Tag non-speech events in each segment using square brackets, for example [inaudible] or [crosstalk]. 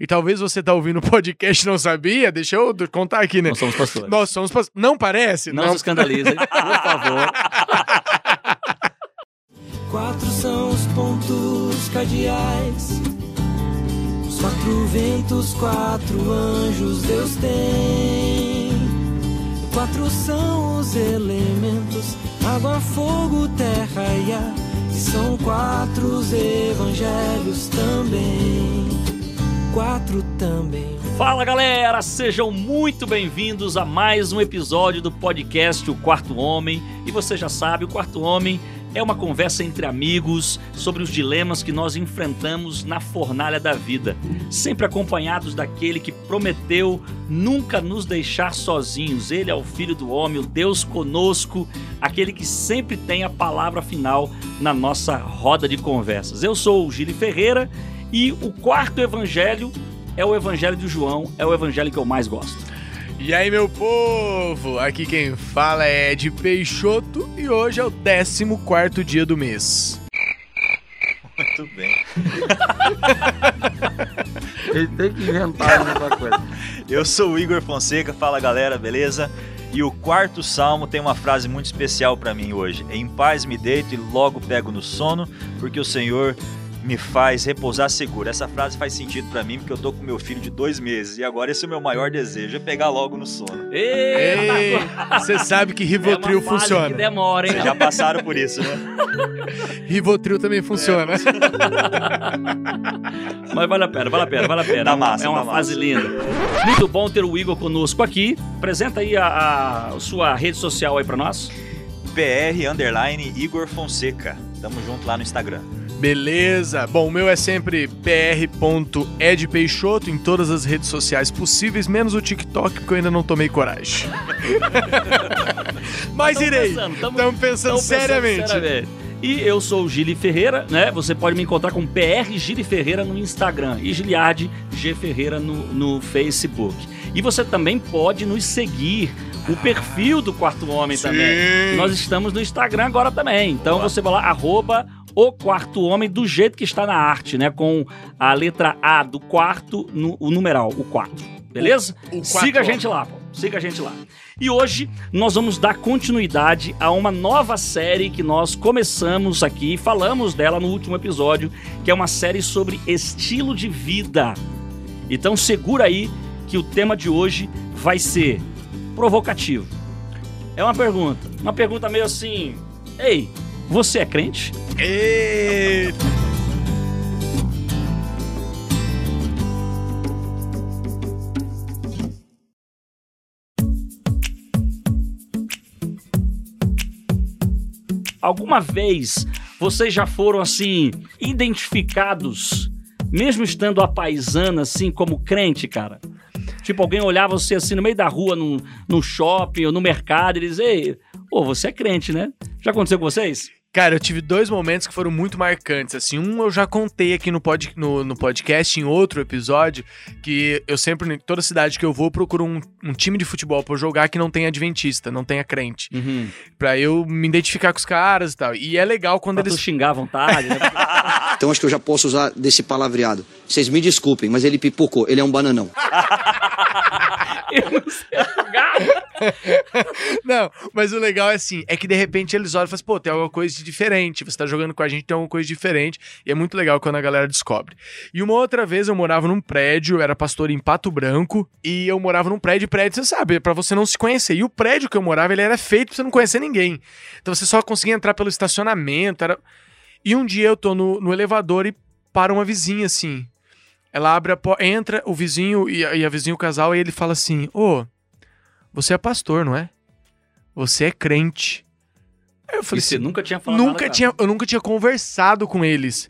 E talvez você tá ouvindo o podcast e não sabia, deixa eu contar aqui, né? Nós somos pastores. Nós somos pastores. Não parece? Não, se escandalizem, [laughs] por favor. Quatro são os pontos cardeais. Os quatro ventos, quatro anjos Deus tem. Quatro são os elementos: água, fogo, terra e ar. E são quatro os evangelhos também. Quatro também. Fala galera, sejam muito bem-vindos a mais um episódio do podcast O Quarto Homem. E você já sabe, o Quarto Homem é uma conversa entre amigos sobre os dilemas que nós enfrentamos na fornalha da vida, sempre acompanhados daquele que prometeu nunca nos deixar sozinhos. Ele é o Filho do Homem, o Deus conosco, aquele que sempre tem a palavra final na nossa roda de conversas. Eu sou o Gili Ferreira e o quarto evangelho é o evangelho de João, é o evangelho que eu mais gosto. E aí, meu povo? Aqui quem fala é Ed Peixoto e hoje é o 14 dia do mês. Muito bem. [laughs] Ele tem que inventar alguma coisa. Eu sou o Igor Fonseca, fala galera, beleza? E o quarto salmo tem uma frase muito especial para mim hoje. Em paz me deito e logo pego no sono, porque o Senhor me faz repousar seguro. Essa frase faz sentido para mim porque eu tô com meu filho de dois meses e agora esse é o meu maior desejo, é pegar logo no sono. Ei, você sabe que Rivotril é funciona. Que demora, hein? Vocês já passaram por isso, né? Rivotril também funciona. [laughs] Mas vale a pena, vale a pena, vale a pena. Dá É uma- massa, é uma dá fase massa. linda. Muito bom ter o Igor conosco aqui. Apresenta aí a, a sua rede social aí pra nós. PR underline Igor Fonseca. Tamo junto lá no Instagram. Beleza. Bom, o meu é sempre pr.edpeixoto em todas as redes sociais possíveis, menos o TikTok, porque eu ainda não tomei coragem. [laughs] Mas Tamo irei. pensando, tamo- Estamos pensando, Então, pensando seriamente. seriamente. E eu sou o Gili Ferreira, né? Você pode me encontrar com PR Gili Ferreira no Instagram e Giliard G Ferreira no, no Facebook. E você também pode nos seguir, o perfil do Quarto Homem Sim. também. Nós estamos no Instagram agora também. Então Boa. você vai lá, arroba o quarto homem, do jeito que está na arte, né? Com a letra A do quarto, no, o numeral, o 4. Beleza? O- o Siga a gente lá, pô. Siga a gente lá. E hoje nós vamos dar continuidade a uma nova série que nós começamos aqui, falamos dela no último episódio, que é uma série sobre estilo de vida. Então segura aí que o tema de hoje vai ser provocativo. É uma pergunta, uma pergunta meio assim: "Ei, você é crente?" Eita. Alguma vez vocês já foram assim identificados, mesmo estando a paisana assim como crente, cara? Tipo, alguém olhava você assim no meio da rua, no, no shopping ou no mercado e dizia, ei, ô, você é crente, né? Já aconteceu com vocês? Cara, eu tive dois momentos que foram muito marcantes. Assim, um eu já contei aqui no, pod, no, no podcast, em outro episódio, que eu sempre, em toda cidade que eu vou, procuro um, um time de futebol pra eu jogar que não tenha adventista, não tenha crente. Pra eu me identificar com os caras e tal. E é legal quando Pra tu eles. xingar à vontade, né? [laughs] Então acho que eu já posso usar desse palavreado. Vocês me desculpem, mas ele pipocou, ele é um bananão. [laughs] Eu não sei. Não, mas o legal é assim, é que de repente eles olham e falam assim, pô, tem alguma coisa de diferente, você tá jogando com a gente, tem alguma coisa diferente, e é muito legal quando a galera descobre. E uma outra vez eu morava num prédio, era pastor em Pato Branco, e eu morava num prédio, prédio, você sabe, pra você não se conhecer. E o prédio que eu morava, ele era feito pra você não conhecer ninguém. Então você só conseguia entrar pelo estacionamento, era... E um dia eu tô no, no elevador e para uma vizinha, assim. Ela abre a porta, entra o vizinho e a, e a vizinha, o casal, e ele fala assim, ô... Você é pastor, não é? Você é crente. Aí eu E falei você assim, nunca tinha falado nunca nada, tinha, eu nunca tinha conversado com eles.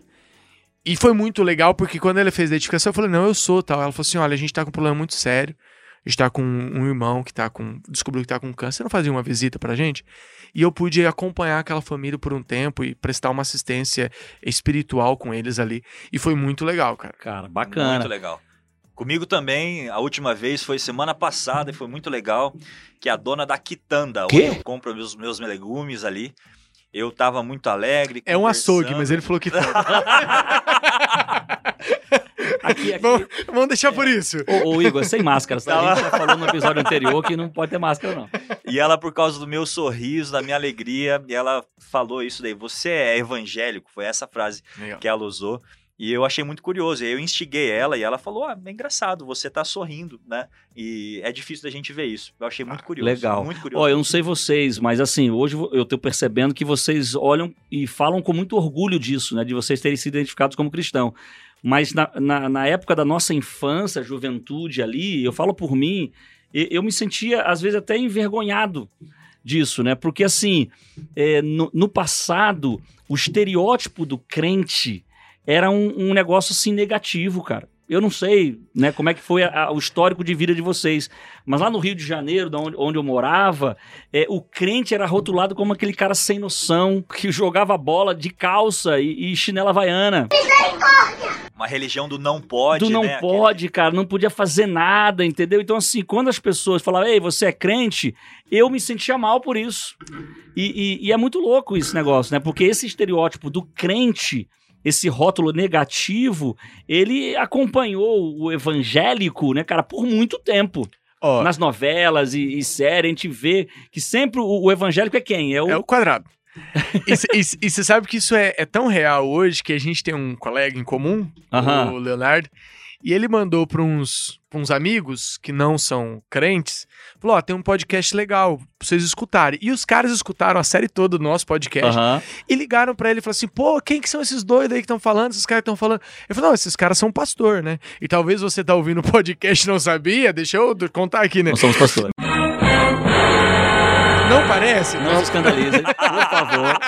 E foi muito legal, porque quando ela fez a identificação, eu falei, não, eu sou tal. Ela falou assim: olha, a gente tá com um problema muito sério. A gente tá com um irmão que tá com. Descobriu que tá com câncer. Você não fazia uma visita pra gente? E eu pude acompanhar aquela família por um tempo e prestar uma assistência espiritual com eles ali. E foi muito legal, cara. Cara, bacana. Muito legal. Comigo também, a última vez foi semana passada e foi muito legal, que a dona da quitanda, onde eu compro meus, meus legumes ali, eu tava muito alegre. É um açougue, mas ele falou que tá. [laughs] Aqui, aqui. Vamos, vamos deixar por isso. Ô, ô, Igor, sem máscara. tá? A Tava- gente já falou no episódio anterior que não pode ter máscara, não. E ela, por causa do meu sorriso, da minha alegria, e ela falou isso daí. Você é evangélico? Foi essa frase Legal. que ela usou. E eu achei muito curioso. Eu instiguei ela e ela falou: Ah, é engraçado, você tá sorrindo, né? E é difícil da gente ver isso. Eu achei muito curioso. legal. Muito curioso. Ó, eu não sei vocês, mas assim, hoje eu tô percebendo que vocês olham e falam com muito orgulho disso, né? De vocês terem sido identificados como cristão. Mas na, na, na época da nossa infância, juventude ali, eu falo por mim, eu me sentia, às vezes, até envergonhado disso, né? Porque, assim, é, no, no passado, o estereótipo do crente era um, um negócio, assim, negativo, cara. Eu não sei, né, como é que foi a- a- o histórico de vida de vocês, mas lá no Rio de Janeiro, da onde, onde eu morava, é, o crente era rotulado como aquele cara sem noção, que jogava bola de calça e, e chinela havaiana. Uma religião do não pode. Tu não né? pode, cara, não podia fazer nada, entendeu? Então, assim, quando as pessoas falavam, ei, você é crente, eu me sentia mal por isso. E, e- e é muito louco esse negócio, né? Porque esse estereótipo do crente, esse rótulo negativo, ele acompanhou o evangélico, né, cara, por muito tempo. Ó, Nas novelas e, e séries, a gente vê que sempre o, o evangélico é quem? É o. é o quadrado. e você sabe que isso é, é tão real hoje que a gente tem um colega em comum, Aham. o Leonardo, e ele mandou para uns, pra uns amigos que não são crentes, falou, ó, tem um podcast legal pra vocês escutarem. E os caras escutaram a série toda do nosso podcast e ligaram pra ele e falaram assim, pô, quem que são esses doidos aí que estão falando, esses caras que estão falando? Ele falou, não, esses caras são pastor, né? E talvez você tá ouvindo o podcast e não sabia, deixa eu contar aqui, né? Nós somos pastores. Não parece? Não se escandalizem, por favor.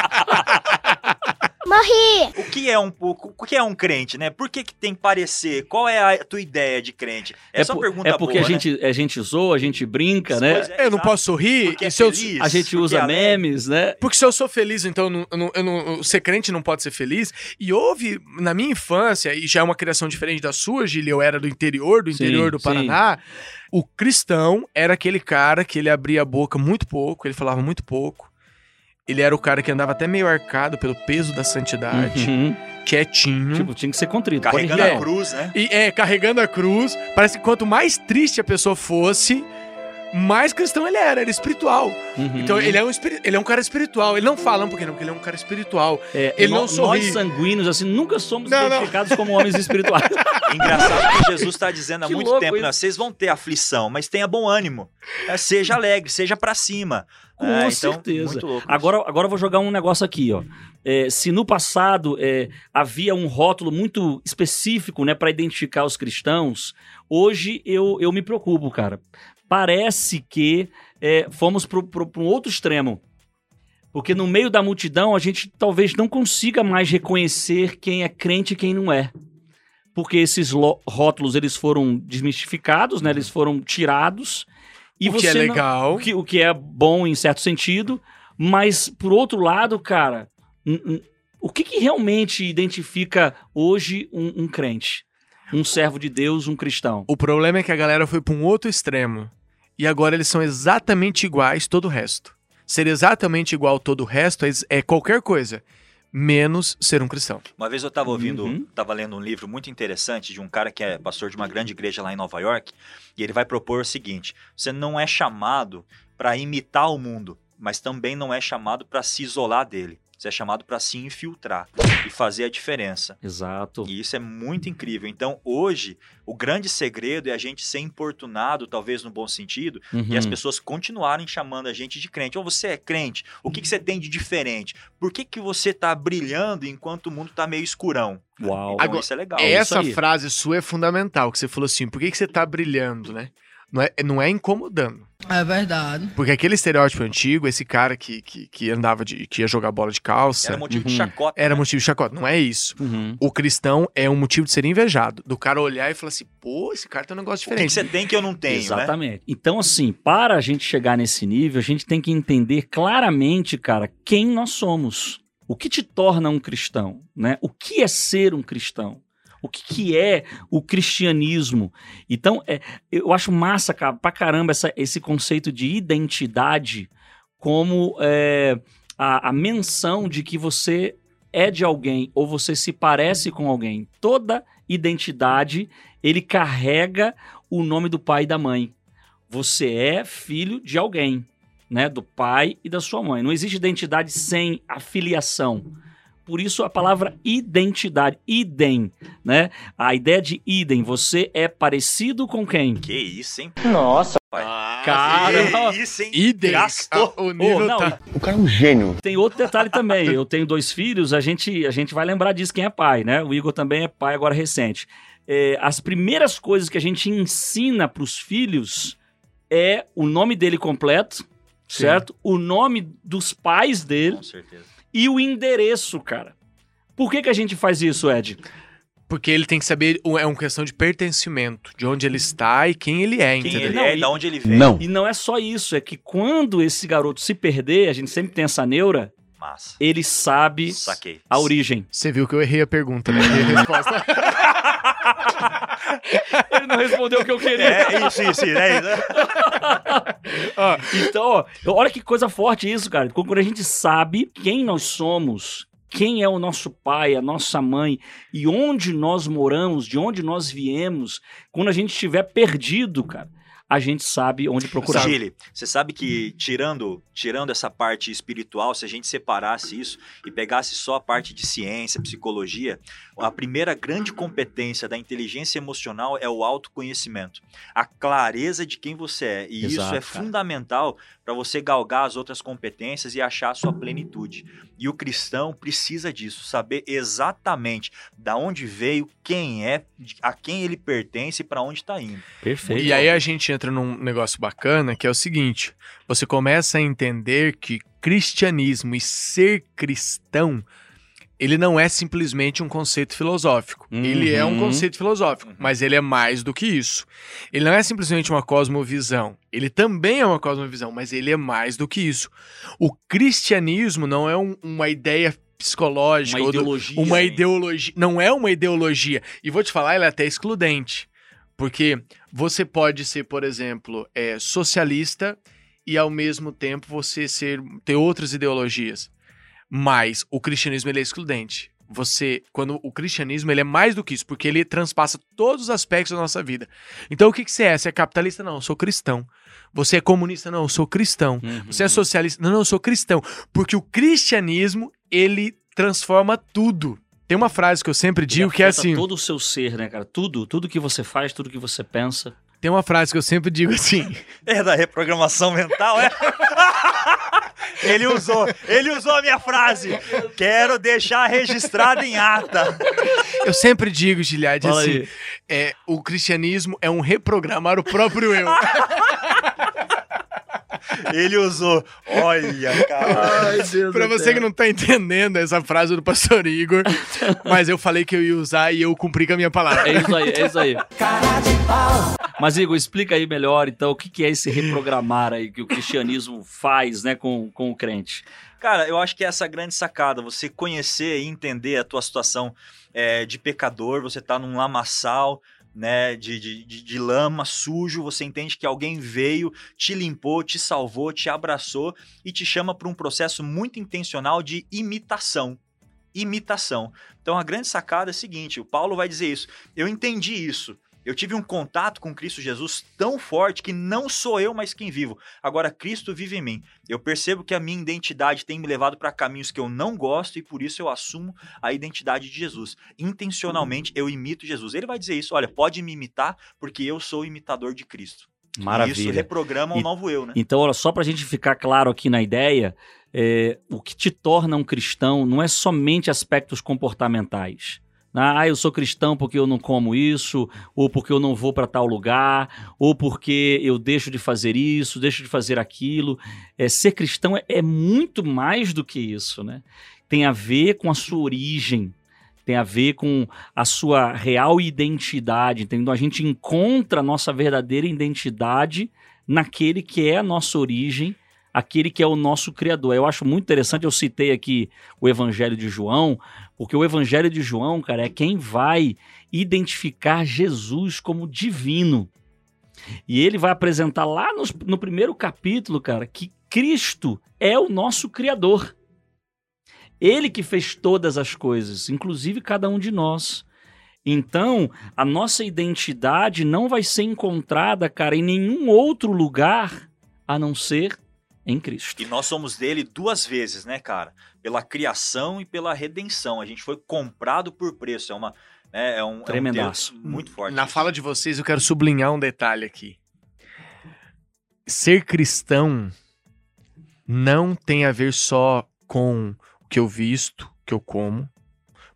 O que é um pouco, o que é um crente, né? Por que, que tem que parecer? Qual é a tua ideia de crente? Essa é uma por- pergunta é porque boa, a, gente, a gente zoa, a gente brinca, né? Pois é, Eu não posso sorrir? Porque é se eu, feliz, A gente usa é memes, né? Porque se eu sou feliz, então eu não, eu não- ser crente não pode ser feliz. E houve, na minha infância, e já é uma criação diferente da sua, Gili, eu era do interior, do Sim, interior do sim. Paraná. O cristão era aquele cara que ele abria a boca muito pouco, ele falava muito pouco. Ele era o cara que andava até meio arcado pelo peso da santidade, Uhum. quietinho. Tipo, tinha que ser contrito. Carregando pode a cruz, né? E é, carregando a cruz. Parece que quanto mais triste a pessoa fosse, mais cristão ele era, era espiritual. Uhum. Então ele é, um, ele é um cara espiritual. Ele não fala um pouquinho, não, porque ele é um cara espiritual. É, ele não sorri. Nós sanguíneos, assim, nunca somos Não, não. identificados como homens espirituais. [laughs] Engraçado que Jesus está dizendo há Que muito tempo, né? vocês vão ter aflição, mas tenha bom ânimo. É, seja alegre, seja pra cima. Com É, então, certeza. Muito louco. isso. Agora, agora eu vou jogar um negócio aqui, ó. É, se no passado é, havia um rótulo muito específico, né, para identificar os cristãos, hoje eu, eu me preocupo, cara. Parece que é, fomos para um outro extremo. Porque no meio da multidão a gente talvez não consiga mais reconhecer quem é crente e quem não é. Porque esses lo- rótulos eles foram desmistificados, né? Eles foram tirados. E o que é você não- legal. o que, o que é bom em certo sentido, mas por outro lado, cara, o que, que realmente identifica hoje um, um crente? Um servo de Deus, um cristão? O problema é que a galera foi pra um outro extremo. E agora eles são exatamente iguais todo o resto. Ser exatamente igual todo o resto é, é qualquer coisa, menos ser um cristão. Uma vez eu estava ouvindo, Uhum. estava lendo um livro muito interessante de um cara que é pastor de uma grande igreja lá em Nova York, e ele vai propor o seguinte: você não é chamado para imitar o mundo, mas também não é chamado para se isolar dele. Você é chamado para se infiltrar e fazer a diferença. Exato. E isso é muito incrível. Então, hoje, o grande segredo é a gente ser importunado, talvez no bom sentido, e as Uhum. pessoas continuarem chamando a gente de crente. Ou você é crente? O que, que você tem de diferente? Por que, que você está brilhando enquanto o mundo está meio escurão? Uau. Então, Agora, isso é legal. Essa aí. frase sua é fundamental, que você falou assim, por que, que você tá brilhando, né? Não é, não é incomodando. É verdade. Porque aquele estereótipo antigo, esse cara que, que, que andava de. que ia jogar bola de calça, Era era, motivo de Uhum. chacota. né? motivo de chacota. Não é isso. Uhum. O cristão é um motivo de ser invejado. Do cara olhar e falar assim, pô, esse cara tem um negócio O que, diferente. você tem que eu não tenho, né? Exatamente. Então, assim, para a gente chegar nesse nível, a gente tem que entender claramente, cara, quem nós somos. O que te torna um cristão, né? O que é ser um cristão? O que, que é o cristianismo? Então, é, eu acho massa, cara, pra caramba essa- esse conceito de identidade como é, a, a menção de que você é de alguém ou você se parece com alguém. Toda identidade, ele carrega o nome do pai e da mãe. Você é filho de alguém, né? Do pai e da sua mãe. Não existe identidade sem afiliação. Por isso a palavra identidade, idem, né? A ideia de idem, você é parecido com quem? Que isso, hein? Cara, Que isso, hein? Idem. Gastou. Ah, o nível Ô, não, tá... Tem outro detalhe também. Eu tenho dois filhos, a gente, a gente vai lembrar disso quem é pai, né? O Igor também é pai agora recente. É, as primeiras coisas que a gente ensina para os filhos é o nome dele completo, Sim. certo? O nome dos pais dele Com certeza. E o endereço, cara. Por que, que a gente faz isso, Ed? Porque ele tem que saber, é uma questão de pertencimento, de onde ele está e quem ele é, Quem entendeu? ele Não, é e- e de onde ele vem. Não. E não é só isso, é que quando esse garoto se perder, a gente sempre tem essa neura, Massa. ele sabe Saquei. a origem. Você viu que eu errei a pergunta, né? Errei a resposta. [laughs] Ele não respondeu o que eu queria. É isso, isso, é isso. [laughs] Então, ó, olha que coisa forte isso, cara. Quando a gente sabe quem nós somos, quem é o nosso pai, a nossa mãe e onde nós moramos, de onde nós viemos, quando a gente estiver perdido, cara, a gente sabe onde procurar. Chile, você sabe que tirando, tirando essa parte espiritual, se a gente separasse isso e pegasse só a parte de ciência, psicologia, a primeira grande competência da inteligência emocional é o autoconhecimento, a clareza de quem você é. E isso Exato, é cara. fundamental para você galgar as outras competências e achar a sua plenitude. E o cristão precisa disso, saber exatamente da onde veio, quem é, a quem ele pertence e para onde está indo. Perfeito. E aí a gente entra num negócio bacana que é o seguinte: você começa a entender que cristianismo e ser cristão ele não é simplesmente um conceito filosófico. Uhum. Ele é um conceito filosófico, Uhum. mas ele é mais do que isso. Ele não é simplesmente uma cosmovisão. Ele também é uma cosmovisão, mas ele é mais do que isso. O cristianismo não é um- uma ideia psicológica uma ou do- ideologia. uma ideologia. Não é uma ideologia. E vou te falar, ela é até excludente. Porque você pode ser, por exemplo, é, socialista e ao mesmo tempo você ser ter outras ideologias. Mas o cristianismo ele é excludente. Você, quando o cristianismo ele é mais do que isso, porque ele transpassa todos os aspectos da nossa vida. Então o que, que você é? Você é capitalista? Não, eu sou cristão. Você é comunista? Não, eu sou cristão. Uhum. Você é socialista? Não, não, eu sou cristão. Porque o cristianismo, ele transforma tudo. Tem uma frase que eu sempre digo que é assim. todo o seu ser, né, cara? Tudo, tudo que você faz, tudo que você pensa. Tem uma frase que eu sempre digo assim. [laughs] É da reprogramação mental, é? [laughs] ele usou, ele usou a minha frase. Quero deixar registrado em ata. Eu sempre digo, Giliade, Fala assim. É, o cristianismo é um reprogramar o próprio eu. [laughs] Ele usou. Olha, cara. pra você que não tá entendendo essa frase do pastor Igor, mas eu falei que eu ia usar e eu cumpri com a minha palavra. É isso aí, é isso aí. Mas, Igor, explica aí melhor, então, o que que é esse reprogramar aí que o cristianismo faz, né, com, com o crente. Cara, eu acho que é essa grande sacada, você conhecer e entender a tua situação é, de pecador, você tá num lamaçal, né, de, de, de, lama sujo, você entende que alguém veio, te limpou, te salvou, te abraçou e te chama para um processo muito intencional de imitação. Imitação. Então a grande sacada é a seguinte: o Paulo vai dizer isso. Eu entendi isso. Eu tive um contato com Cristo Jesus tão forte que não sou eu mais quem vivo. Agora Cristo vive em mim. Eu percebo que a minha identidade tem me levado para caminhos que eu não gosto e por isso eu assumo a identidade de Jesus. Intencionalmente eu imito Jesus. Ele vai dizer isso: olha, pode me imitar porque eu sou imitador de Cristo. E Isso Maravilha. reprograma o E- novo eu, né? Então, olha, só pra gente ficar claro aqui na ideia, é, o que te torna um cristão não é somente aspectos comportamentais. Ah, eu sou cristão porque eu não como isso, ou porque eu não vou para tal lugar, ou porque eu deixo de fazer isso, deixo de fazer aquilo. É, ser cristão é, é muito mais do que isso, né? Tem a ver com a sua origem, tem a ver com a sua real identidade, entendeu? A gente encontra a nossa verdadeira identidade naquele que é a nossa origem, aquele que é o nosso Criador. Eu acho muito interessante, eu citei aqui o Evangelho de João, porque o Evangelho de João, cara, é quem vai identificar Jesus como divino. E ele vai apresentar lá nos- no, primeiro capítulo, cara, que Cristo é o nosso Criador. Ele que fez todas as coisas, inclusive cada um de nós. Então, a nossa identidade não vai ser encontrada, cara, em nenhum outro lugar a não ser em Cristo. E nós somos dele duas vezes, né, cara? Pela criação e pela redenção. A gente foi comprado por preço. É uma. né, é um, é um muito forte. Na fala de vocês, eu quero sublinhar um detalhe aqui. Ser cristão não tem a ver só com o que eu visto, o que eu como,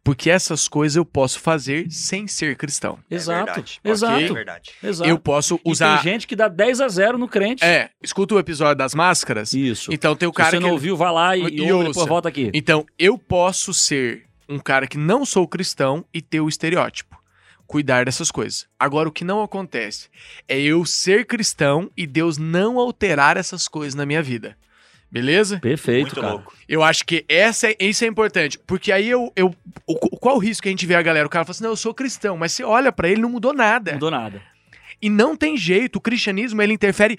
porque essas coisas eu posso fazer sem ser cristão. É Exato, verdade. exato. É verdade. Exato. Eu posso E usar. tem gente que dá 10 a 0 no crente. É, escuta o episódio das máscaras. Isso. Então tem o Se cara você que não ouviu, vai lá e, E e ouve, depois volta aqui. Então, eu posso ser um cara que não sou cristão e ter o estereótipo. Cuidar dessas coisas. Agora, o que não acontece é eu ser cristão e Deus não alterar essas coisas na minha vida. Beleza? Perfeito, muito cara. louco. Eu acho que essa, é- isso é importante. Porque aí eu. eu o, qual o risco que a gente vê a galera? O cara fala assim: não, eu sou cristão, mas você olha pra ele não mudou nada. Não mudou nada. E não tem jeito. O cristianismo ele interfere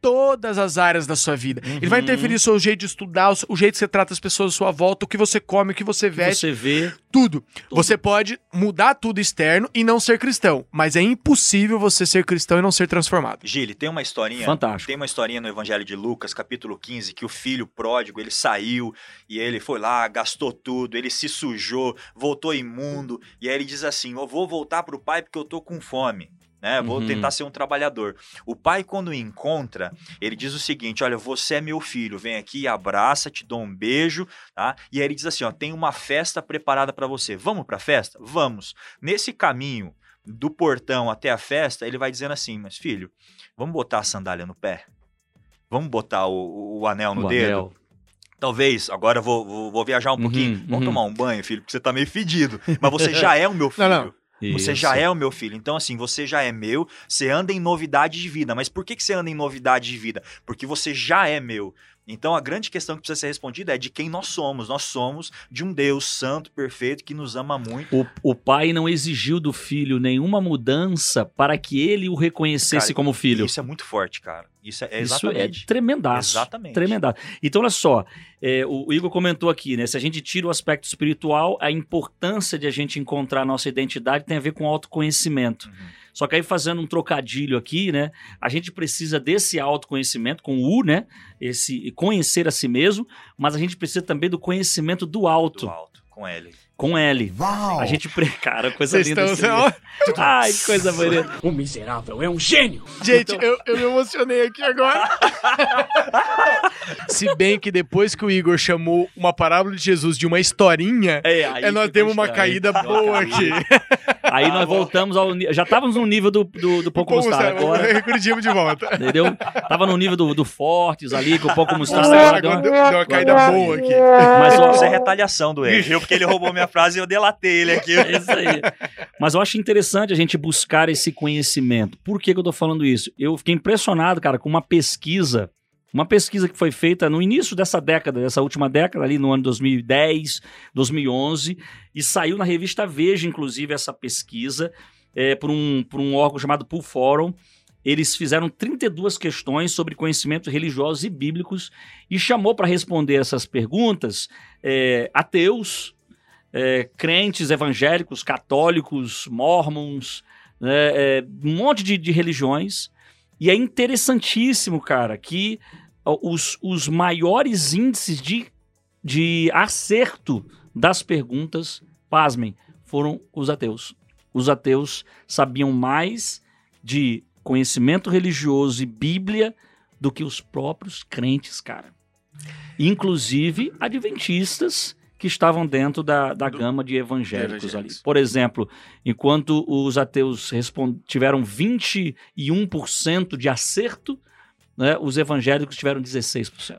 todas as áreas da sua vida. Ele vai Uhum. interferir no seu jeito de estudar, o jeito que você trata as pessoas à sua volta, o que você come, o que você veste. Você vê. Tudo. Você pode mudar tudo externo e não ser cristão, mas é impossível você ser cristão e não ser transformado. Gili, tem uma historinha. Fantástico. Tem uma historinha no Evangelho de Lucas, capítulo 15, que o filho pródigo, ele saiu e ele foi lá, gastou tudo, ele se sujou, voltou imundo, e aí ele diz assim: "Eu vou voltar pro pai porque eu tô com fome". Né? Vou Uhum. tentar ser um trabalhador. O pai, quando encontra, ele diz o seguinte: Olha, você é meu filho, vem aqui, abraça, te dou um beijo, tá? E aí ele diz assim: Ó, tem uma festa preparada para você. Vamos pra festa? Vamos. Nesse caminho do portão até a festa, ele vai dizendo assim: Mas filho, vamos botar a sandália no pé? Vamos botar o, o anel no o dedo? anel. Talvez, agora eu vou, vou, vou viajar um Uhum, pouquinho. Vamos uhum. tomar um banho, filho, porque você tá meio fedido. Mas você [laughs] já é o meu filho. Não, não. Você Isso. já é o meu filho. Então, assim, você já é meu, você anda em novidade de vida. Mas por que, que você anda em novidade de vida? Porque você já é meu. Então, a grande questão que precisa ser respondida é de quem nós somos. Nós somos de um Deus santo, perfeito, que nos ama muito. O, o pai não exigiu do filho nenhuma mudança para que ele o reconhecesse Cara, como filho. Isso é muito forte, cara. Isso é Isso exatamente. é tremendaço. Exatamente. Tremendaço. Então, olha só, é, o, o Igor comentou aqui, né? Se a gente tira o aspecto espiritual, a importância de a gente encontrar a nossa identidade tem a ver com autoconhecimento. Uhum. Só que aí, fazendo um trocadilho aqui, né? A gente precisa desse autoconhecimento, com o U, né? Esse conhecer a si mesmo, mas a gente precisa também do conhecimento do alto, Do alto, com ele. Com L. A gente. pre- [laughs] Cara, coisa Vocês linda. estão. esse livro. Ai, que coisa bonita. [laughs] O miserável é um gênio! Gente, eu, eu me emocionei aqui agora. [laughs] Se bem que depois que o Igor chamou uma parábola de Jesus de uma historinha, É, aí é, nós temos uma caída uma boa caída. aqui. Aí nós voltamos ao. Já estávamos no nível do, do, do pouco mostarda agora. Recordimos de volta. Entendeu? Tava no nível do, do Fortes ali, com o pouco mostarda. Agora Agora deu uma- deu, deu uma caída boa aqui. Mas, ó, Isso é retaliação do ele, viu? Porque ele roubou minha frase e eu delatei ele aqui. É isso aí. Mas eu acho interessante a gente buscar esse conhecimento. Por que, que eu tô falando isso? Eu fiquei impressionado, cara, com uma pesquisa. Uma pesquisa que foi feita no início dessa década, dessa última década, ali no ano 2010, 2011, e saiu na revista Veja, inclusive, essa pesquisa, é, por, um, por um órgão chamado Pool Forum. Eles fizeram 32 questões sobre conhecimentos religiosos e bíblicos e chamou para responder essas perguntas é, ateus, é, crentes evangélicos, católicos, mormons, né, é, um monte de, de religiões. E é interessantíssimo, cara, que os, os maiores índices de, de acerto das perguntas, pasmem, foram os ateus. Os ateus sabiam mais de conhecimento religioso e Bíblia do que os próprios crentes, cara. Inclusive adventistas que estavam dentro da, da Do- gama de evangélicos, ali. evangélicos. Por exemplo, enquanto os ateus tiveram 21% de acerto, né, os evangélicos tiveram 16%.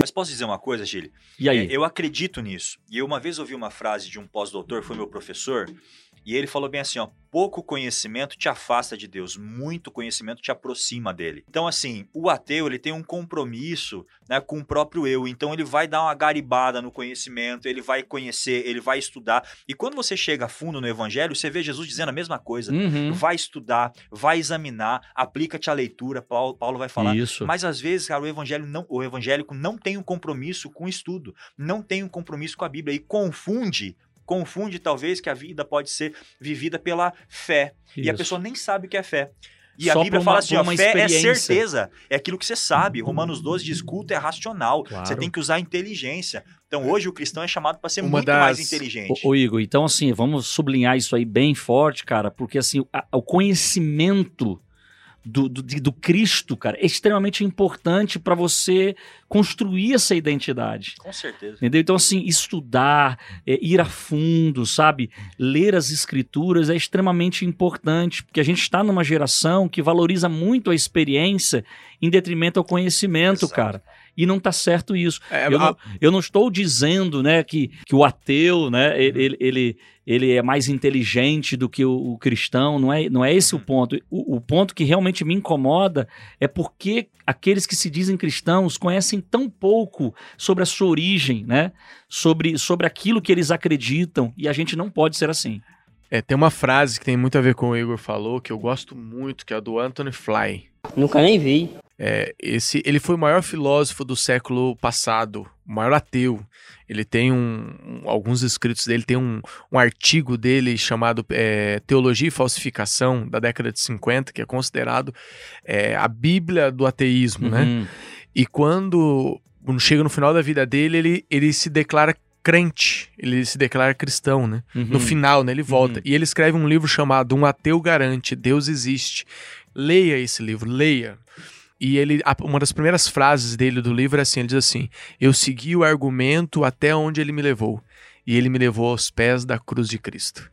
Mas posso dizer uma coisa, Gili? E aí? É, eu acredito nisso. E eu uma vez ouvi uma frase de um pós-doutor, foi meu professor, e ele falou bem assim, ó, pouco conhecimento te afasta de Deus, muito conhecimento te aproxima dele. Então assim, o ateu, ele tem um compromisso, né, com o próprio eu, então ele vai dar uma garibada no conhecimento, ele vai conhecer, ele vai estudar. E quando você chega a fundo no evangelho, você vê Jesus dizendo a mesma coisa. Uhum. Vai estudar, vai examinar, aplica-te a leitura, Paulo, Paulo vai falar. Isso. Mas às vezes, cara, o, evangelho não, o evangélico não tem um compromisso com o estudo, não tem um compromisso com a Bíblia e confunde confunde talvez que a vida pode ser vivida pela fé. E a Isso. pessoa nem sabe o que é fé. E a Só Bíblia por fala uma- assim, ó, uma fé é certeza, é aquilo que você sabe. Romanos 12 diz, culto é racional, Claro. você tem que usar a inteligência. Então hoje o cristão é chamado para ser Uma muito mais das- inteligente. Ô, ô, Igor, então assim, vamos sublinhar isso aí bem forte, cara, porque assim, a- o conhecimento do, do, do Cristo, cara, é extremamente importante para você construir essa identidade. Com certeza. Entendeu? Então, assim, estudar, é, ir a fundo, sabe? Ler as escrituras é extremamente importante, porque a gente está numa geração que valoriza muito a experiência em detrimento ao conhecimento, Exato. cara. E não tá certo isso. É, Eu a- não, eu não estou dizendo, né, que, que o ateu, né, ele, ele, ele, é mais inteligente do que o, o cristão, não é, não é esse o ponto. O, o ponto que realmente me incomoda é porque aqueles que se dizem cristãos conhecem tão pouco sobre a sua origem, né, sobre, sobre aquilo que eles acreditam, e a gente não pode ser assim. É, tem uma frase que tem muito a ver com o Igor falou, que eu gosto muito, que é a do Anthony Fly. Nunca nem vi. É, esse, ele foi o maior filósofo do século passado, o maior ateu. Ele tem um, um- alguns escritos dele, tem um, um artigo dele chamado é, Teologia e Falsificação, da década de 50, que é considerado é, a Bíblia do ateísmo, né? Uhum. E quando quando chega no final da vida dele, ele, ele se declara crente, ele se declara cristão, né? No Uhum. final, né, ele volta. Uhum. E ele escreve um livro chamado Um Ateu Garante, Deus Existe. Leia esse livro, leia. E ele, uma das primeiras frases dele do livro é assim, ele diz assim, eu segui o argumento até onde ele me levou. E ele me levou aos pés da cruz de Cristo.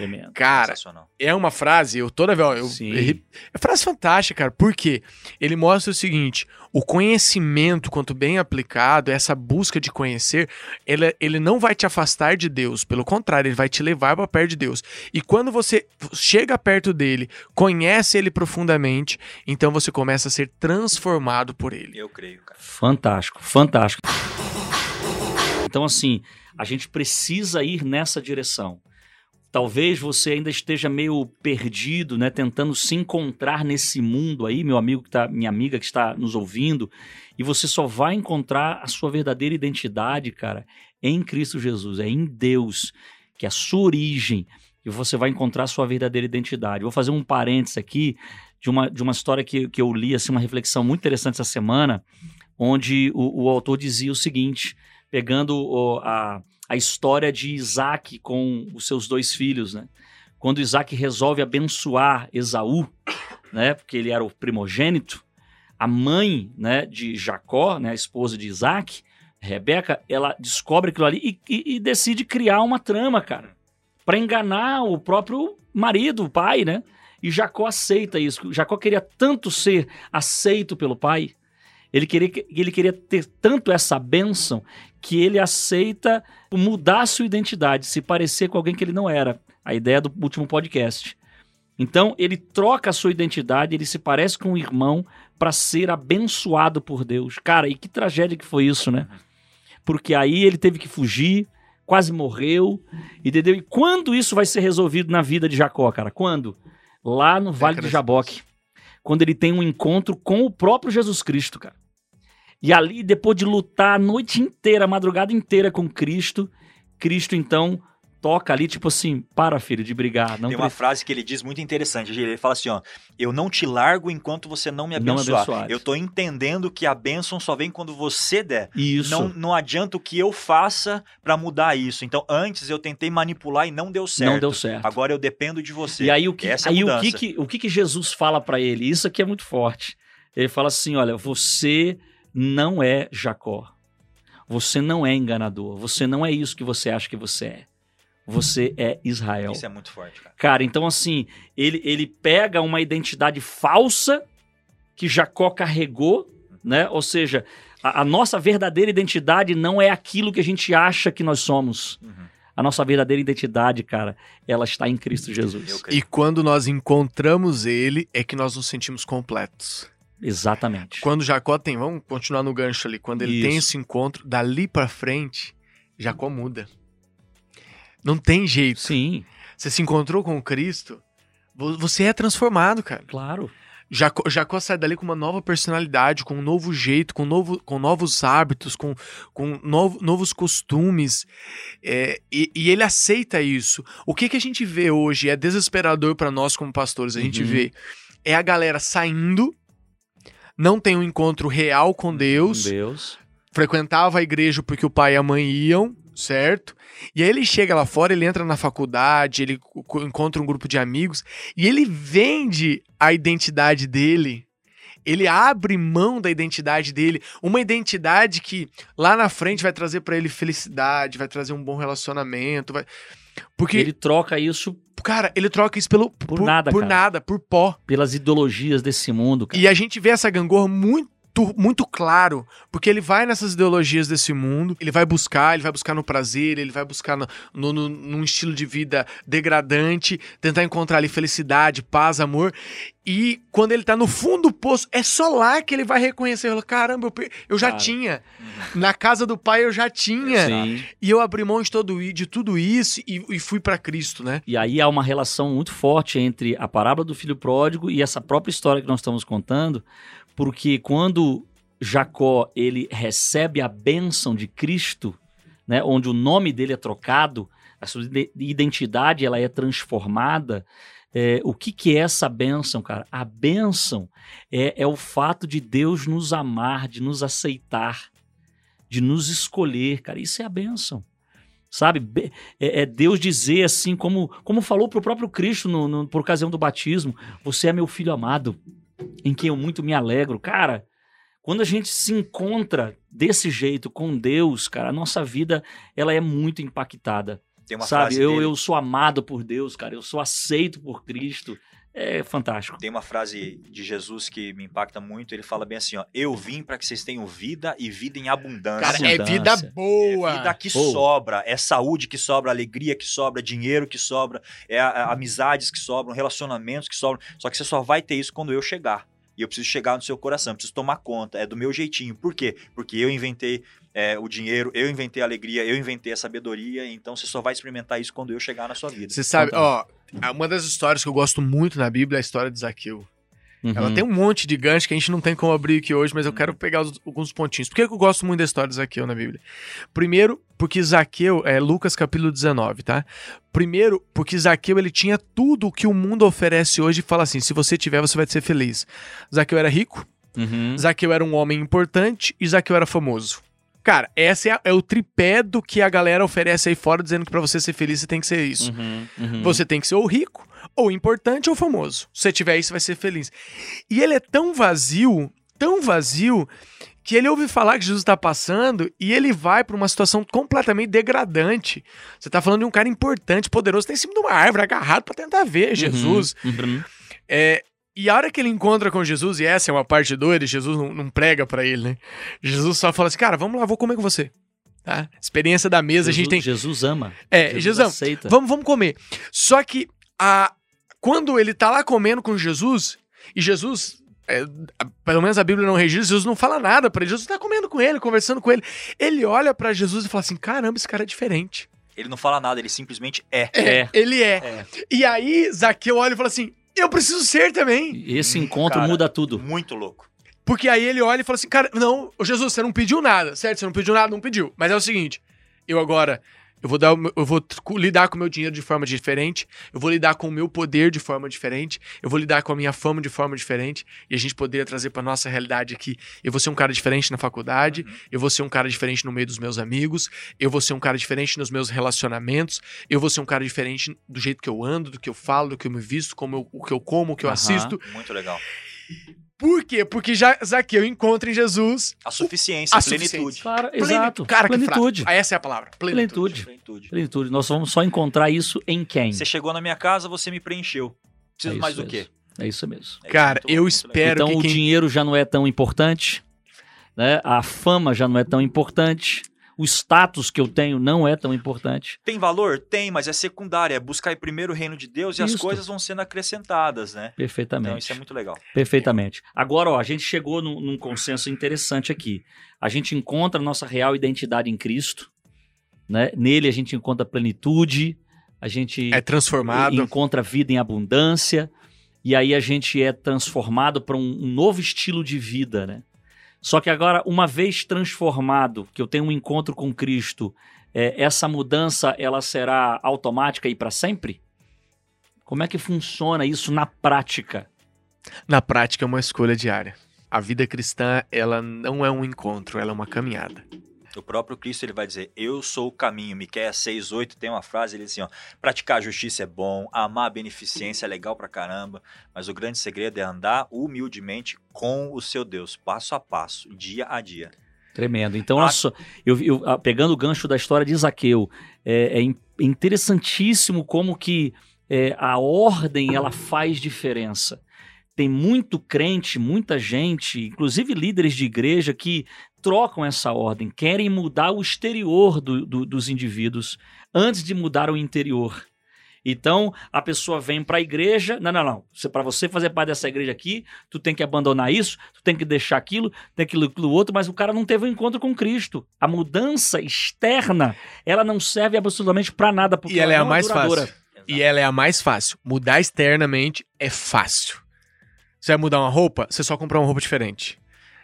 Tremendo. Cara, é uma frase, eu toda vez, eu, Sim. errei- é frase fantástica, cara, porque ele mostra o seguinte, o conhecimento, quanto bem aplicado, essa busca de conhecer, ele, ele não vai te afastar de Deus, pelo contrário, ele vai te levar para perto de Deus. E quando você chega perto dele, conhece ele profundamente, então você começa a ser transformado por ele. Eu creio, cara. Fantástico, fantástico. Então, assim, a gente precisa ir nessa direção. Talvez você ainda esteja meio perdido, né? Tentando se encontrar nesse mundo aí, meu amigo que tá, minha amiga que está nos ouvindo, e você só vai encontrar a sua verdadeira identidade, cara, em Cristo Jesus, é em Deus, que é a sua origem, e você vai encontrar a sua verdadeira identidade. Vou fazer um parênteses aqui de uma, de uma história que, que eu li, assim, uma reflexão muito interessante essa semana, onde o, o autor dizia o seguinte, pegando o- a, a história de Isaac com os seus dois filhos, né? Quando Isaac resolve abençoar Esaú, né? Porque ele era o primogênito, a mãe, né, de Jacó, né, a esposa de Isaac, Rebeca, ela descobre aquilo ali e, e- e decide criar uma trama, cara, para enganar o próprio marido, o pai, né? E Jacó aceita isso. Jacó queria tanto ser aceito pelo pai, ele queria, ele queria ter tanto essa bênção que ele aceita mudar sua identidade, se parecer com alguém que ele não era. A ideia do último podcast. Então, ele troca a sua identidade, ele se parece com o irmão para ser abençoado por Deus. Cara, e que tragédia que foi isso, né? Porque aí ele teve que fugir, quase morreu, entendeu? E quando isso vai ser resolvido na vida de Jacó, cara? Quando? Lá no Vale de Jaboque. Quando ele tem um encontro com o próprio Jesus Cristo, cara. E ali, depois de lutar a noite inteira, a madrugada inteira com Cristo, Cristo então toca ali, tipo assim, para, filho, de brigar. Não Tem uma pre- frase que ele diz muito interessante. Ele fala assim, ó, eu não te largo enquanto você não me Não abençoar. abençoares. eu tô entendendo que a bênção só vem quando você der. Isso. Não, não adianta o que eu faça pra mudar isso. Então, antes eu tentei manipular e não deu certo. Não deu certo. Agora eu dependo de você. E aí o que, Essa é aí o mudança. que, que- o que, que Jesus fala pra ele? Isso aqui é muito forte. Ele fala assim: olha, você não é Jacó. Você não é enganador. Você não é isso que você acha que você é. Você é Israel. Isso é muito forte, cara. Cara, então assim, ele, ele pega uma identidade falsa que Jacó carregou, né? Ou seja, a, a nossa verdadeira identidade não é aquilo que a gente acha que nós somos. Uhum. A nossa verdadeira identidade, cara, ela está em Cristo Jesus. E quando nós encontramos ele, é que nós nos sentimos completos. Exatamente. Quando Jacó tem, vamos continuar no gancho ali, quando ele tem Isso. esse encontro, dali pra frente, Jacó muda. Não tem jeito. Sim, Você se encontrou com Cristo, vo- você é transformado, cara. claro. Jacó, Jacó sai dali com uma nova personalidade, com um novo jeito, com, novo, com novos hábitos, com, com novo, novos costumes. É, e, e ele aceita isso. O que, que a gente vê hoje é desesperador para nós como pastores. A gente Uhum. vê é a galera saindo, não tem um encontro real com Deus, Deus. frequentava a igreja porque o pai e a mãe iam, certo? E aí ele chega lá fora, ele entra na faculdade, ele co- co- encontra um grupo de amigos e ele vende a identidade dele. Ele abre mão da identidade dele, uma identidade que lá na frente vai trazer pra ele felicidade, vai trazer um bom relacionamento, vai porque Ele troca isso cara, ele troca isso pelo por, nada, por cara. nada, por pó. pelas ideologias desse mundo, cara. E a gente vê essa gangorra muito muito claro, porque ele vai nessas ideologias desse mundo, ele vai buscar, ele vai buscar no prazer, ele vai buscar no, no, no- num estilo de vida degradante, tentar encontrar ali felicidade, paz, amor. E quando ele tá no fundo do poço, é só lá que ele vai reconhecer, ele fala, caramba, eu, eu já Cara. tinha. Na casa do pai eu já tinha. Sim. E eu abri mão de, todo, de tudo isso e, e fui pra Cristo, né? E aí há uma relação muito forte entre a parábola do filho pródigo e essa própria história que nós estamos contando, porque quando Jacó ele recebe a bênção de Cristo, né, onde o nome dele é trocado, a sua ide- identidade ela é transformada. é, o que, que é essa bênção, cara? A bênção é, é o fato de Deus nos amar, de nos aceitar, de nos escolher, cara. Isso é a bênção. Sabe? Be- é, é Deus dizer assim, como, como falou pro próprio Cristo no, no- por ocasião do batismo: Você é meu filho amado, em quem eu muito me alegro. Cara, quando a gente se encontra desse jeito com Deus, cara, a nossa vida ela é muito impactada. Tem uma Sabe? Eu, dele, eu sou amado por Deus, cara, eu sou aceito por Cristo. É fantástico. Tem uma frase de Jesus que me impacta muito. Ele fala bem assim: ó, Eu vim para que vocês tenham vida e vida em abundância. Cara, é Abundância. vida É boa. vida que Boa. sobra, é saúde que sobra, alegria que sobra, dinheiro que sobra, é a- a- amizades que sobram, relacionamentos que sobram. Só que você só vai ter isso quando eu chegar. E eu preciso chegar no seu coração, eu preciso tomar conta, é do meu jeitinho. Por quê? Porque eu inventei é, o dinheiro, eu inventei a alegria, eu inventei a sabedoria, então você só vai experimentar isso quando eu chegar na sua vida. Você sabe, ó, uma das histórias que eu gosto muito na Bíblia é a história de Zaqueu. Ela Uhum. tem um monte de gancho que a gente não tem como abrir aqui hoje, mas eu quero pegar os- alguns pontinhos. Por que que eu gosto muito da história de Zaqueu na Bíblia? Primeiro, porque Zaqueu, é Lucas capítulo 19, tá? Primeiro, porque Zaqueu ele tinha tudo o que o mundo oferece hoje e fala assim: se você tiver, você vai ser feliz. Zaqueu era rico, Uhum. Zaqueu era um homem importante e Zaqueu era famoso. Cara, esse é, a- é o tripé do que a galera oferece aí fora, dizendo que pra você ser feliz você tem que ser isso. Uhum. Uhum. Você tem que ser ou rico, ou importante, ou famoso. Se você tiver isso, vai ser feliz. E ele é tão vazio, tão vazio, que ele ouve falar que Jesus está passando e ele vai para uma situação completamente degradante. Você tá falando de um cara importante, poderoso, tá em cima de uma árvore, agarrado para tentar ver Jesus. Uhum. É, e a hora que ele encontra com Jesus, e essa é uma parte doida, Jesus não, não prega pra ele, né? Jesus só fala assim, cara, vamos lá, vou comer com você. Tá? Experiência da mesa, a gente tem... Jesus ama. É, Jesus, aceita. Vamos, vamos comer. Só que a, quando ele tá lá comendo com Jesus, e Jesus, é, pelo menos a Bíblia não registra, Jesus não fala nada pra ele. Jesus tá comendo com ele, conversando com ele. Ele olha pra Jesus e fala assim: caramba, esse cara é diferente. Ele não fala nada, ele simplesmente é. É. Ele é. É. E aí, Zaqueu olha e fala assim: eu preciso ser também. Esse encontro cara. muda tudo. Muito louco. Porque aí ele olha e fala assim: cara, não, Jesus, você não pediu nada, certo? Você não pediu nada, não pediu. Mas é o seguinte: eu agora. Eu vou, dar, eu vou lidar com o meu dinheiro de forma diferente, eu vou lidar com o meu poder de forma diferente, eu vou lidar com a minha fama de forma diferente, e a gente poderia trazer pra nossa realidade aqui. Eu vou ser um cara diferente na faculdade, eu vou ser um cara diferente no meio dos meus amigos, eu vou ser um cara diferente nos meus relacionamentos, eu vou ser um cara diferente do jeito que eu ando, do que eu falo, do que eu me visto, como eu- o que eu como, o que eu Aham. assisto. Muito legal. Por quê? Porque já Zaqueu encontra em Jesus A suficiência, A plenitude. suficiência. Claro, exato. Cara, que Plenitude. frase. Essa é a palavra. Plenitude. Plenitude. Plenitude. Plenitude. Nós vamos só encontrar isso em quem? Você chegou na minha casa, você me preencheu. Preciso É mais isso do quê? mesmo. É isso mesmo. É Cara, muito eu muito espero então que o quem... dinheiro já não é tão importante, né? A fama já não é tão importante, o status que eu tenho não é tão importante. Tem valor? Tem, mas é secundário. É buscar primeiro o reino de Deus e as Isto. coisas vão sendo acrescentadas, né? Perfeitamente. Então isso é muito legal. Perfeitamente. Agora, ó, a gente chegou num, num consenso interessante aqui. A gente encontra a nossa real identidade em Cristo, né? Nele a gente encontra plenitude, a gente É transformado. encontra vida em abundância. e aí a gente é transformado para um, um novo estilo de vida, né? Só que agora, uma vez transformado, que eu tenho um encontro com Cristo, é, essa mudança ela será automática e para sempre? Como é que funciona isso na prática? Na prática é uma escolha diária. A vida cristã, ela não é um encontro, ela é uma caminhada. O próprio Cristo ele vai dizer: Eu sou o caminho. Miqueias 6:8 tem uma frase ele diz assim, ó: Praticar a justiça é bom, amar a beneficência é legal pra caramba, mas o grande segredo é andar humildemente com o seu Deus, passo a passo, dia a dia. Tremendo. Então, Ah. nossa, eu, eu- ah, pegando o gancho da história de Zaqueu, é, é in- interessantíssimo como que é, a ordem ela faz diferença. Tem muito crente, muita gente, inclusive líderes de igreja, que trocam essa ordem, querem mudar o exterior do- do- dos indivíduos antes de mudar o interior. Então, a pessoa vem para a igreja, não, não, não. Para você fazer parte dessa igreja aqui, tu tem que abandonar isso, tu tem que deixar aquilo, tem aquilo, aquilo outro, mas o cara não teve um encontro com Cristo. A mudança externa, ela não serve absolutamente para nada, porque E ela é a não mais duradoura. fácil. E ela é a mais fácil. Mudar externamente é fácil. Você vai mudar uma roupa, você só comprar uma roupa diferente.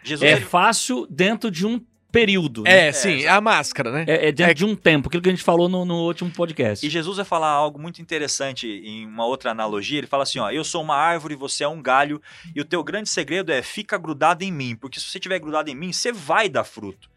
Jesus É ele- fácil dentro de um período. né? É, sim, é a máscara, né? É, é dentro É- de um tempo, aquilo que a gente falou no, no último podcast. E Jesus vai falar algo muito interessante em uma outra analogia. Ele fala assim: ó, eu sou uma árvore, você é um galho, e o teu grande segredo é fica grudado em mim, porque se você estiver grudado em mim, você vai dar fruto.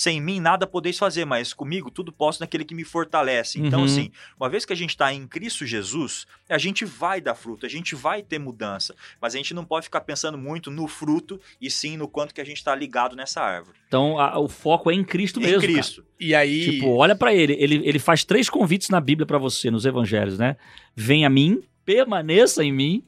Sem mim nada podeis fazer, mas comigo tudo posso naquele que me fortalece. Então, Uhum. assim, uma vez que a gente está em Cristo Jesus, a gente vai dar fruto, a gente vai ter mudança. Mas a gente não pode ficar pensando muito no fruto e sim no quanto que a gente está ligado nessa árvore. Então, a- o foco é em Cristo em mesmo. cara. Cristo. E aí. Tipo, olha pra ele. ele. Ele faz três convites na Bíblia pra você, nos evangelhos, né? Venha a mim, permaneça em mim.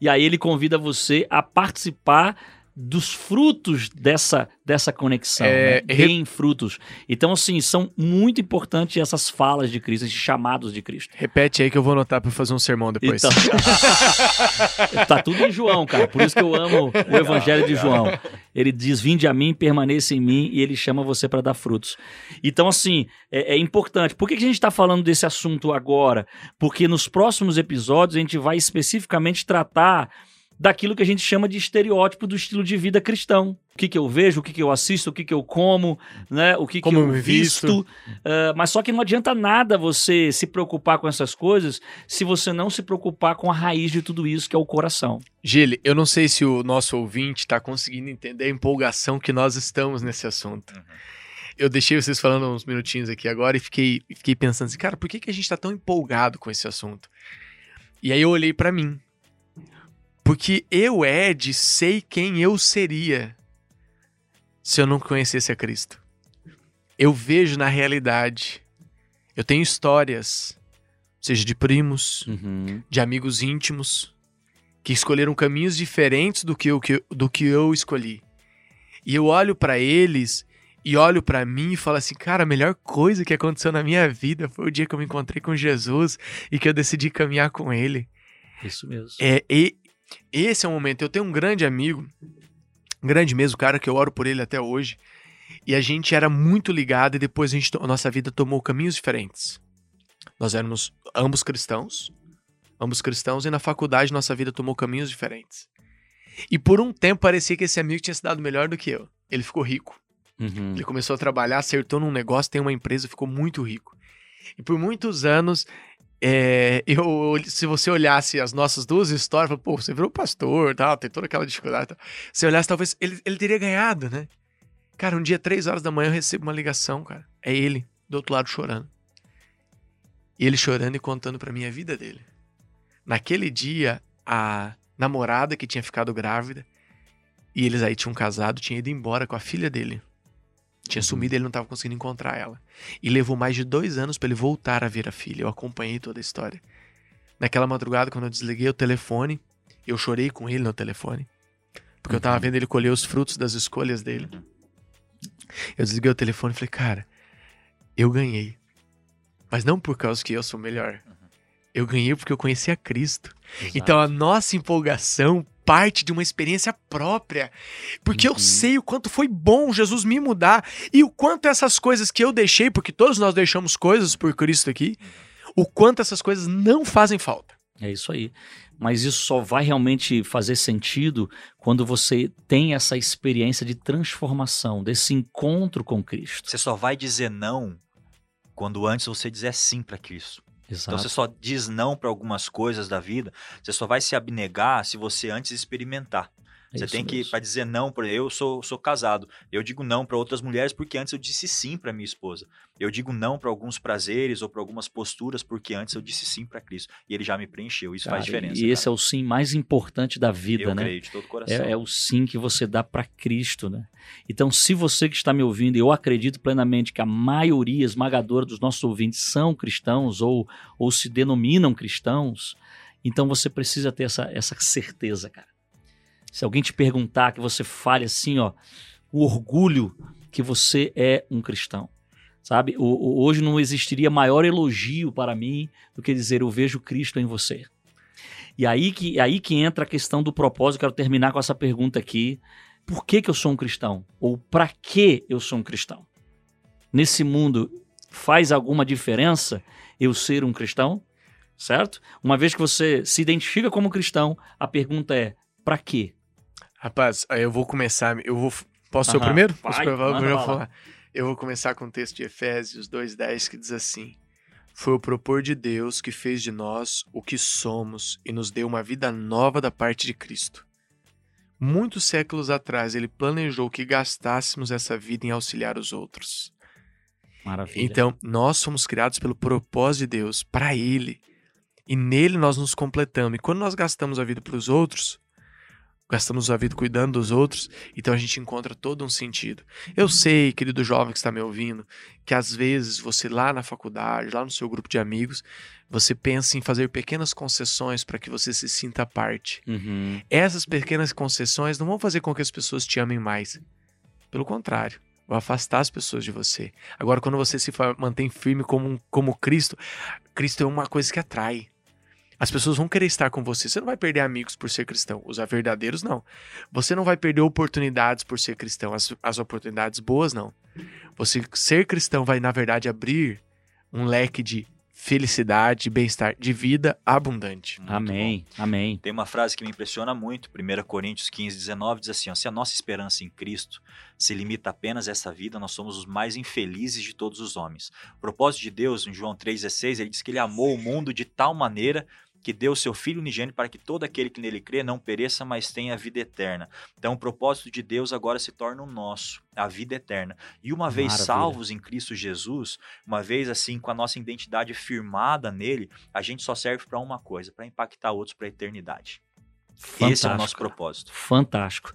E aí ele convida você a participar dos frutos dessa, dessa conexão, É, né? re- frutos. Então, assim, são muito importantes essas falas de Cristo, esses chamados de Cristo. Repete aí que eu vou anotar eu fazer um sermão depois. Então, [laughs] tá tudo em João, cara. Por isso que eu amo o Evangelho de João. Ele diz: Vinde a mim, permaneça em mim, e ele chama você para dar frutos. Então, assim, é, é importante. Por que, que a gente está falando desse assunto agora? Porque nos próximos episódios a gente vai especificamente tratar daquilo que a gente chama de estereótipo do estilo de vida cristão. O que, que eu vejo, o que, que eu assisto, o que, que eu como, né? o que, Como que eu eu visto. visto. Ah, mas só que não adianta nada você se preocupar com essas coisas se você não se preocupar com a raiz de tudo isso, que é o coração. Gile, eu não sei se o nosso ouvinte tá conseguindo entender a empolgação que nós estamos nesse assunto. Uhum. Eu deixei vocês falando uns minutinhos aqui agora e fiquei, fiquei pensando assim, cara, por que, que a gente tá tão empolgado com esse assunto? E aí eu olhei pra mim. Porque eu, Ed, sei quem eu seria se eu não conhecesse a Cristo. Eu vejo na realidade. Eu tenho histórias, seja de primos, de amigos íntimos que escolheram caminhos diferentes do que eu, do que eu escolhi. E eu olho pra eles e olho pra mim e falo assim, cara, a melhor coisa que aconteceu na minha vida foi o dia que eu me encontrei com Jesus e que eu decidi caminhar com ele. Isso mesmo. É, e esse é o momento. Eu tenho um grande amigo, um grande mesmo, cara, que eu oro por ele até hoje. E a gente era muito ligado e depois a, gente, a nossa vida tomou caminhos diferentes. Nós éramos ambos cristãos, ambos cristãos, e na faculdade nossa vida tomou caminhos diferentes. E por um tempo parecia que esse amigo tinha se dado melhor do que eu. Ele ficou rico. Uhum. Ele começou a trabalhar, acertou num negócio, tem uma empresa, ficou muito rico. E por muitos anos, é, eu, se você olhasse as nossas duas histórias, pô, você virou pastor, tal, tem toda aquela dificuldade. Tal. Se olhasse, talvez ele, ele teria ganhado, né? Cara, um dia, três horas da manhã, eu recebo uma ligação, cara. É ele, do outro lado, chorando. E ele chorando e contando pra mim a vida dele. Naquele dia, a namorada que tinha ficado grávida, e eles aí tinham casado, tinha ido embora com a filha dele. Tinha sumido e ele não estava conseguindo encontrar ela. E levou mais de dois anos para ele voltar a ver a filha. Eu acompanhei toda a história. Naquela madrugada, quando eu desliguei o telefone, eu chorei com ele no telefone. Porque eu tava vendo ele colher os frutos das escolhas dele. Eu desliguei o telefone e falei, cara, eu ganhei. Mas não por causa que eu sou melhor. Eu ganhei porque eu conheci a Cristo. Então a nossa empolgação parte de uma experiência própria. Porque eu Uhum. sei o quanto foi bom Jesus me mudar e o quanto essas coisas que eu deixei, porque todos nós deixamos coisas por Cristo aqui, o quanto essas coisas não fazem falta. É isso aí. Mas isso só vai realmente fazer sentido quando você tem essa experiência de transformação, desse encontro com Cristo. Você só vai dizer não quando antes você dizer sim para Cristo. Exato. Então você só diz não para algumas coisas da vida, você só vai se abnegar se você antes experimentar. Você Isso tem que, para dizer não, por eu sou, sou casado. Eu digo não para outras mulheres porque antes eu disse sim para minha esposa. Eu digo não para alguns prazeres ou para algumas posturas porque antes eu disse sim para Cristo. E ele já me preencheu. Isso Cara, faz diferença. E esse é o sim mais importante da vida, eu né? creio de todo o coração. É, é o sim que você dá para Cristo, né? Então, se você que está me ouvindo, eu acredito plenamente que a maioria esmagadora dos nossos ouvintes são cristãos ou, ou se denominam cristãos, então você precisa ter essa, essa certeza, cara. Se alguém te perguntar, que você fale assim, ó, o orgulho que você é um cristão. Sabe? O- o- hoje não existiria maior elogio para mim do que dizer eu vejo Cristo em você. E aí que, aí que entra a questão do propósito. Quero terminar com essa pergunta aqui. Por que, que eu sou um cristão? Ou para que eu sou um cristão? Nesse mundo, faz alguma diferença eu ser um cristão? Certo? Uma vez que você se identifica como cristão, a pergunta é: para quê? Rapaz, aí eu vou começar. Eu vou. Posso ser o primeiro? Vai, Posso eu vou manda bala. falar. Eu vou começar com o texto de Efésios 2,10 que diz assim: Foi o propor de Deus que fez de nós o que somos e nos deu uma vida nova da parte de Cristo. Muitos séculos atrás, ele planejou que gastássemos essa vida em auxiliar os outros. Maravilha. Então, nós somos criados pelo propósito de Deus, para Ele. E nele nós nos completamos. E quando nós gastamos a vida para os outros, gastamos a vida cuidando dos outros, então a gente encontra todo um sentido. Eu sei, querido jovem que está me ouvindo, que às vezes você lá na faculdade, lá no seu grupo de amigos, você pensa em fazer pequenas concessões para que você se sinta parte. Uhum. Essas pequenas concessões não vão fazer com que as pessoas te amem mais. Pelo contrário, vão afastar as pessoas de você. Agora, quando você se mantém firme como, como Cristo, Cristo é uma coisa que atrai. As pessoas vão querer estar com você. Você não vai perder amigos por ser cristão. Os verdadeiros, não. Você não vai perder oportunidades por ser cristão. As, as oportunidades boas, não. Você ser cristão vai, na verdade, abrir um leque de felicidade, de bem-estar, de vida abundante. Muito Amém. Amém. Tem uma frase que me impressiona muito, 1 Coríntios 15, 19, diz assim: ó, se a nossa esperança em Cristo se limita apenas a essa vida, nós somos os mais infelizes de todos os homens. O propósito de Deus, em João 3,16, ele diz que ele amou o mundo de tal maneira que deu o seu Filho unigênito para que todo aquele que nele crê não pereça, mas tenha vida eterna. Então, o propósito de Deus agora se torna o nosso, a vida eterna. E uma vez Maravilha. salvos em Cristo Jesus, uma vez assim com a nossa identidade firmada nele, a gente só serve para uma coisa, para impactar outros para a eternidade. Esse é o Fantástico, nosso propósito. Fantástico.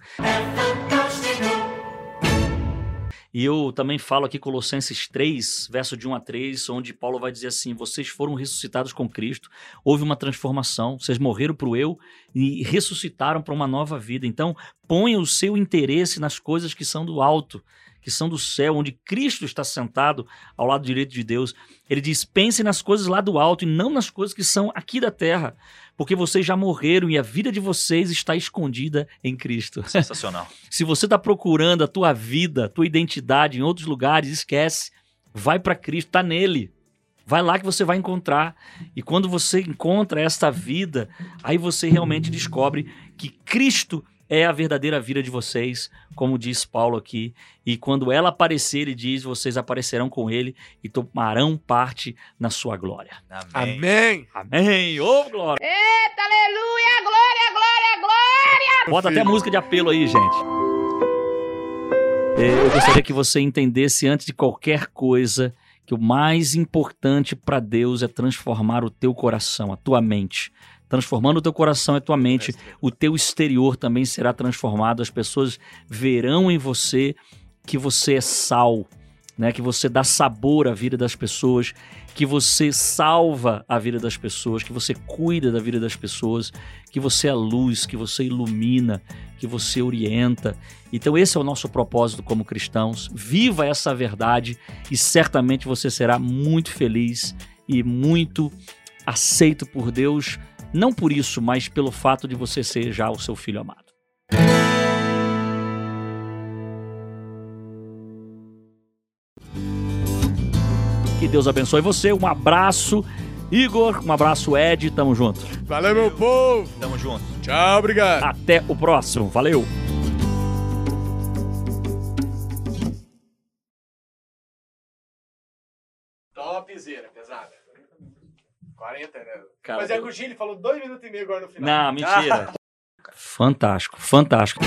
E eu também falo aqui Colossenses 3, verso de 1 a 3, onde Paulo vai dizer assim: vocês foram ressuscitados com Cristo, houve uma transformação, vocês morreram para o eu e ressuscitaram para uma nova vida. Então, ponha o seu interesse nas coisas que são do alto, que são do céu, onde Cristo está sentado ao lado direito de Deus. Ele diz: pense nas coisas lá do alto e não nas coisas que são aqui da terra, porque vocês já morreram e a vida de vocês está escondida em Cristo. Sensacional. [laughs] Se você está procurando a tua vida, a tua identidade em outros lugares, esquece. Vai para Cristo, tá nele. Vai lá que você vai encontrar. E quando você encontra esta vida, aí você realmente descobre que Cristo é a verdadeira vida de vocês, como diz Paulo aqui. E quando ela aparecer, ele diz: vocês aparecerão com ele e tomarão parte na sua glória. Amém. Amém. Amém! Ô, glória! Eita, aleluia, glória, glória, glória! Bota até música de apelo aí, gente. É, Eu gostaria que você entendesse antes de qualquer coisa que o mais importante para Deus é transformar o teu coração, a tua mente. Transformando o teu coração e a tua mente, o teu exterior também será transformado. As pessoas verão em você que você é sal, né? Que você dá sabor à vida das pessoas, que você salva a vida das pessoas, que você cuida da vida das pessoas, que você é luz, que você ilumina, que você orienta. Então esse é o nosso propósito como cristãos. Viva essa verdade e certamente você será muito feliz e muito aceito por Deus, não por isso, mas pelo fato de você ser já o seu filho amado. Que Deus abençoe você. Um abraço Igor, um abraço, Ed, tamo junto. Valeu, meu povo. Tamo junto. Tchau, obrigado. Até o próximo, valeu. Topzera. 40, né? Cara, Mas é eu- que o Gil falou dois minutos e meio agora no final. Não, mentira. [laughs] fantástico, fantástico.